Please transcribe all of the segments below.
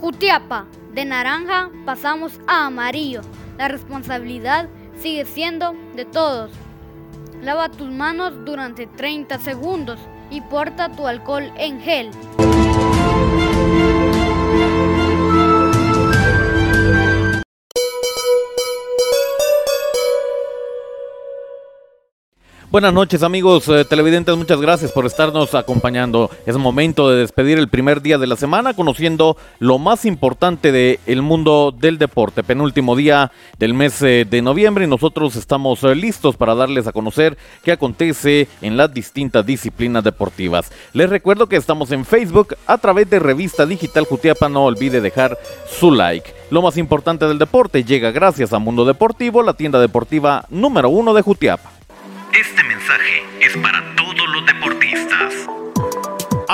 Jutiapa, de naranja pasamos a amarillo. La responsabilidad sigue siendo de todos. Lava tus manos durante 30 segundos y porta tu alcohol en gel. Buenas noches amigos eh, televidentes, muchas gracias por estarnos acompañando. Es momento de despedir el primer día de la semana conociendo lo más importante del mundo del deporte. Penúltimo día del mes eh, de noviembre y nosotros estamos eh, listos para darles a conocer qué acontece en las distintas disciplinas deportivas. Les recuerdo que estamos en Facebook a través de Revista Digital Jutiapa, no olvide dejar su like. Lo más importante del deporte llega gracias a Mundo Deportivo, la tienda deportiva número uno de Jutiapa. Mensaje es para.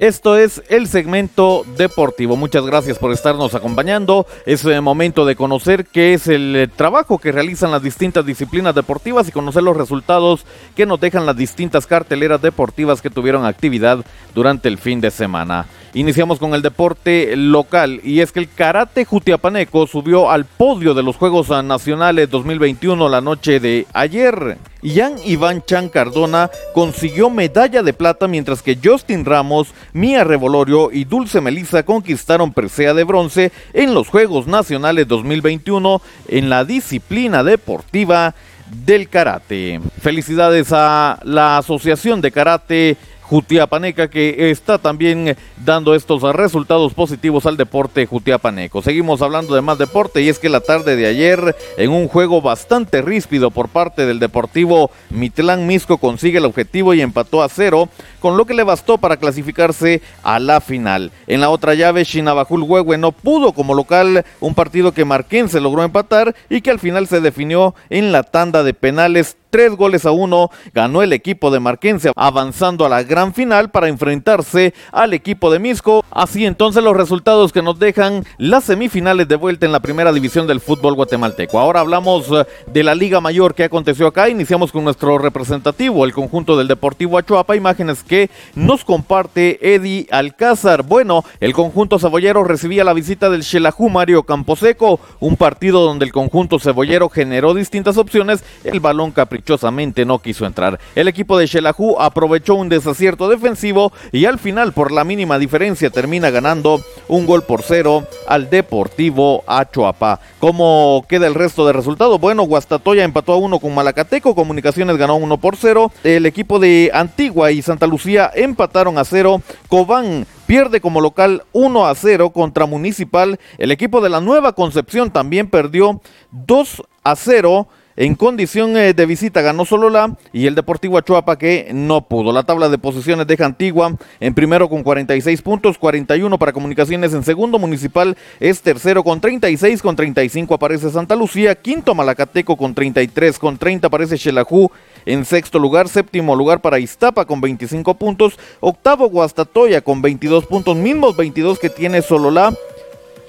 Esto es el segmento deportivo. Muchas gracias por estarnos acompañando. Es el eh, momento de conocer qué es el eh, trabajo que realizan las distintas disciplinas deportivas y conocer los resultados que nos dejan las distintas carteleras deportivas que tuvieron actividad durante el fin de semana. Iniciamos con el deporte local y es que el karate jutiapaneco subió al podio de los Juegos Nacionales 2021 la noche de ayer. Ian Iván Chan Cardona consiguió medalla de plata mientras que Justin Ramos, Mía Revolorio y Dulce Melissa conquistaron presea de bronce en los Juegos Nacionales 2021 en la disciplina deportiva del karate. Felicidades a la Asociación de Karate Jutiapaneca que está también dando estos resultados positivos al deporte Jutiapaneco. Seguimos hablando de más deporte y es que la tarde de ayer en un juego bastante ríspido por parte del Deportivo Mitlán Misco consigue el objetivo y empató a cero con lo que le bastó para clasificarse a la final. En la otra llave Shinabajul Huehue no pudo como local un partido que Marquense logró empatar y que al final se definió en la tanda de penales Tres goles a uno ganó el equipo de Marquense avanzando a la gran final para enfrentarse al equipo de Misco. Así entonces los resultados que nos dejan las semifinales de vuelta en la primera división del fútbol guatemalteco. Ahora hablamos eh, de la Liga Mayor que aconteció acá. Iniciamos con nuestro representativo, el conjunto del Deportivo Achuapa. Imágenes que nos comparte Eddie Alcázar. Bueno, el conjunto cebollero recibía la visita del Xelajú Mario Camposeco, un partido donde el conjunto cebollero generó distintas opciones. El balón caprichoso no quiso entrar. El equipo de Shelahu aprovechó un desacierto defensivo y al final por la mínima diferencia termina ganando un gol por cero al Deportivo Achuapa. ¿Cómo queda el resto de resultados? Bueno, Guastatoya empató a uno con Malacateco, Comunicaciones ganó uno por cero, el equipo de Antigua y Santa Lucía empataron a cero, Cobán pierde como local 1 a 0 contra Municipal. El equipo de la Nueva Concepción también perdió 2 a 0 en condición eh, de visita ganó solo la y el Deportivo Achuapa que no pudo. La tabla de posiciones deja Antigua en primero con 46 puntos, 41 para Comunicaciones en segundo, Municipal es tercero con 36, con 35 aparece Santa Lucía, quinto Malacateco con 33, con 30 aparece Xelajú en sexto lugar, séptimo lugar para Iztapa con 25 puntos, octavo Guastatoya con 22 puntos, mismos 22 que tiene Sololá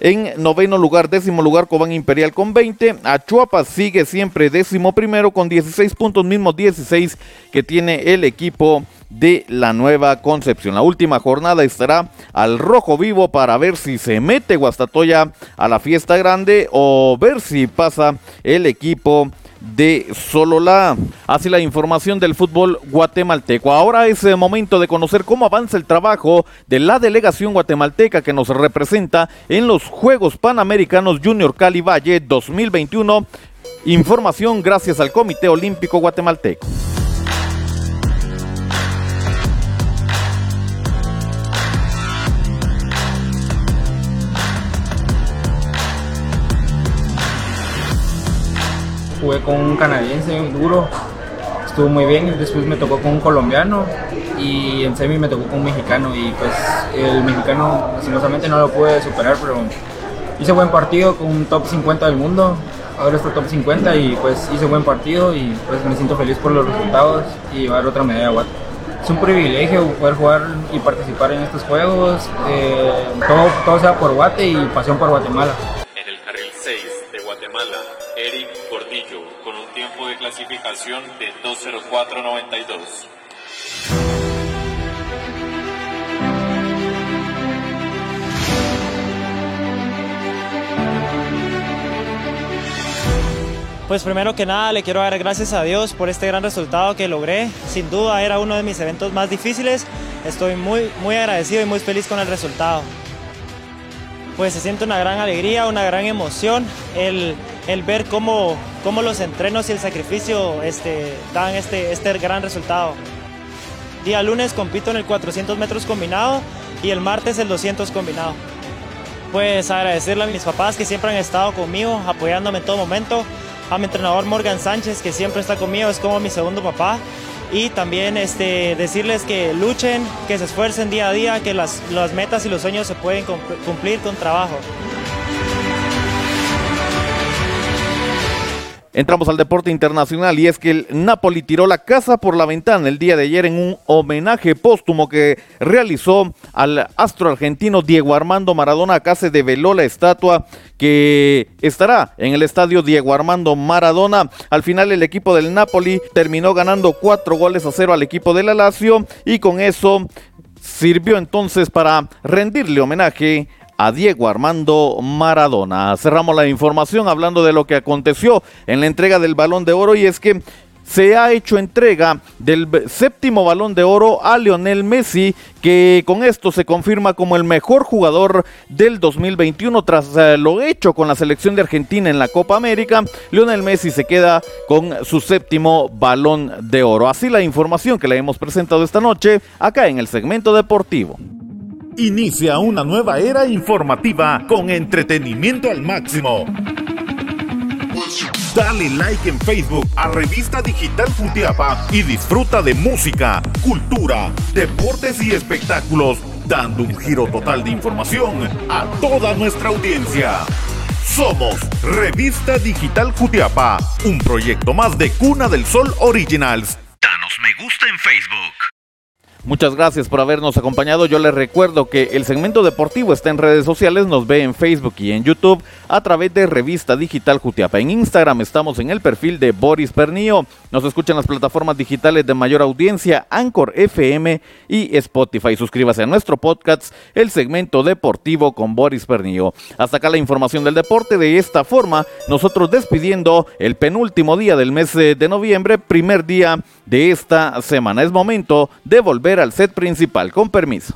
en noveno lugar, décimo lugar, Cobán Imperial con 20. Achuapa sigue siempre décimo primero con 16 puntos, mismos 16 que tiene el equipo de la nueva Concepción. La última jornada estará al rojo vivo para ver si se mete Guastatoya a la fiesta grande o ver si pasa el equipo de Solola. Así la información del fútbol guatemalteco. Ahora es el momento de conocer cómo avanza el trabajo de la delegación guatemalteca que nos representa en los Juegos Panamericanos Junior Cali Valle 2021. Información gracias al Comité Olímpico Guatemalteco. Jugué con un canadiense duro, estuvo muy bien, después me tocó con un colombiano y en semi me tocó con un mexicano y pues el mexicano lastimosamente no lo pude superar, pero hice buen partido con un top 50 del mundo, ahora está top 50 y pues hice buen partido y pues me siento feliz por los resultados y llevar otra medalla a Guatemala. Es un privilegio poder jugar y participar en estos juegos, eh, todo, todo sea por Guate y pasión por Guatemala. Clasificación de 2.04.92. Pues primero que nada le quiero dar gracias a Dios por este gran resultado que logré. Sin duda era uno de mis eventos más difíciles. Estoy muy, muy agradecido y muy feliz con el resultado. Pues se siente una gran alegría, una gran emoción el, el ver cómo, cómo, los entrenos y el sacrificio este, dan este, este gran resultado. Día lunes compito en el 400 metros combinado y el martes el 200 combinado. Pues agradecerle a mis papás que siempre han estado conmigo, apoyándome en todo momento a mi entrenador Morgan Sánchez, que siempre está conmigo, es como mi segundo papá. Y también este, decirles que luchen, que se esfuercen día a día, que las, las metas y los sueños se pueden cumplir con trabajo. Entramos al deporte internacional y es que el Napoli tiró la casa por la ventana el día de ayer en un homenaje póstumo que realizó al astro argentino Diego Armando Maradona. Acá se develó la estatua que estará en el estadio Diego Armando Maradona. Al final el equipo del Napoli terminó ganando cuatro goles a cero al equipo del Lazio y con eso sirvió entonces para rendirle homenaje a Diego Armando Maradona. Cerramos la información hablando de lo que aconteció en la entrega del balón de oro y es que se ha hecho entrega del séptimo balón de oro a Lionel Messi, que con esto se confirma como el mejor jugador del 2021 tras eh, lo hecho con la selección de Argentina en la Copa América. Lionel Messi se queda con su séptimo balón de oro. Así la información que le hemos presentado esta noche acá en el segmento deportivo. Inicia una nueva era informativa con entretenimiento al máximo. Dale like en Facebook a Revista Digital Futiapa y disfruta de música, cultura, deportes y espectáculos, dando un giro total de información a toda nuestra audiencia. Somos Revista Digital Jutiapa, un proyecto más de Cuna del Sol Originals. Danos me gusta en Facebook. Muchas gracias por habernos acompañado. Yo les recuerdo que el segmento deportivo está en redes sociales, nos ve en Facebook y en YouTube a través de Revista Digital Jutiapa. En Instagram estamos en el perfil de Boris Pernillo. Nos escuchan las plataformas digitales de mayor audiencia, Anchor FM y Spotify. Suscríbase a nuestro podcast, el segmento deportivo con Boris Pernillo. Hasta acá la información del deporte. De esta forma, nosotros despidiendo el penúltimo día del mes de noviembre, primer día de esta semana. Es momento de al set principal. Con permiso.